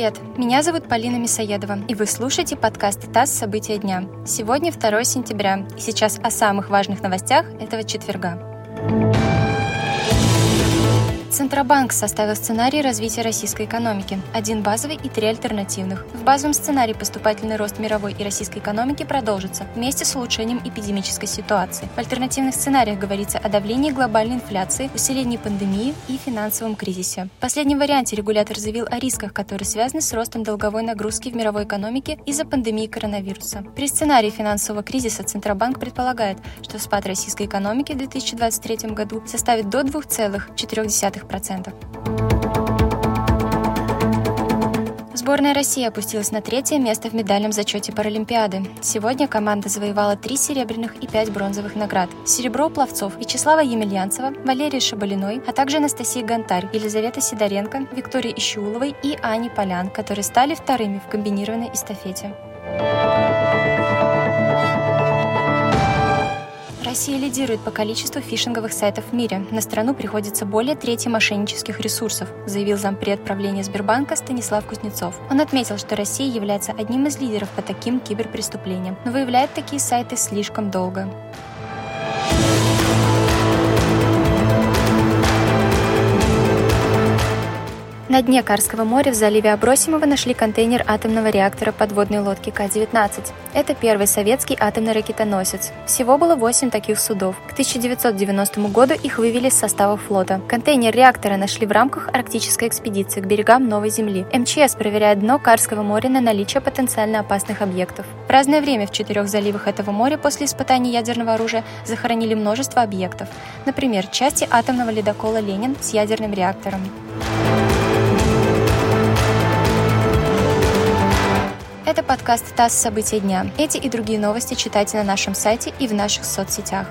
привет! Меня зовут Полина Мисоедова, и вы слушаете подкаст «ТАСС. События дня». Сегодня 2 сентября, и сейчас о самых важных новостях этого четверга. Центробанк составил сценарий развития российской экономики. Один базовый и три альтернативных. В базовом сценарии поступательный рост мировой и российской экономики продолжится вместе с улучшением эпидемической ситуации. В альтернативных сценариях говорится о давлении глобальной инфляции, усилении пандемии и финансовом кризисе. В последнем варианте регулятор заявил о рисках, которые связаны с ростом долговой нагрузки в мировой экономике из-за пандемии коронавируса. При сценарии финансового кризиса Центробанк предполагает, что спад российской экономики в 2023 году составит до 2,4%. Сборная России опустилась на третье место в медальном зачете Паралимпиады. Сегодня команда завоевала три серебряных и пять бронзовых наград. Серебро у пловцов Вячеслава Емельянцева, Валерии Шабалиной, а также Анастасии Гонтарь, Елизавета Сидоренко, Виктории Ищеуловой и Ани Полян, которые стали вторыми в комбинированной эстафете. Россия лидирует по количеству фишинговых сайтов в мире. На страну приходится более трети мошеннических ресурсов, заявил зампред правления Сбербанка Станислав Кузнецов. Он отметил, что Россия является одним из лидеров по таким киберпреступлениям, но выявляет такие сайты слишком долго. На дне Карского моря в заливе Абросимова нашли контейнер атомного реактора подводной лодки К-19. Это первый советский атомный ракетоносец. Всего было 8 таких судов. К 1990 году их вывели с состава флота. Контейнер реактора нашли в рамках арктической экспедиции к берегам Новой Земли. МЧС проверяет дно Карского моря на наличие потенциально опасных объектов. В разное время в четырех заливах этого моря после испытаний ядерного оружия захоронили множество объектов. Например, части атомного ледокола «Ленин» с ядерным реактором. Это подкаст ТАСС «События дня». Эти и другие новости читайте на нашем сайте и в наших соцсетях.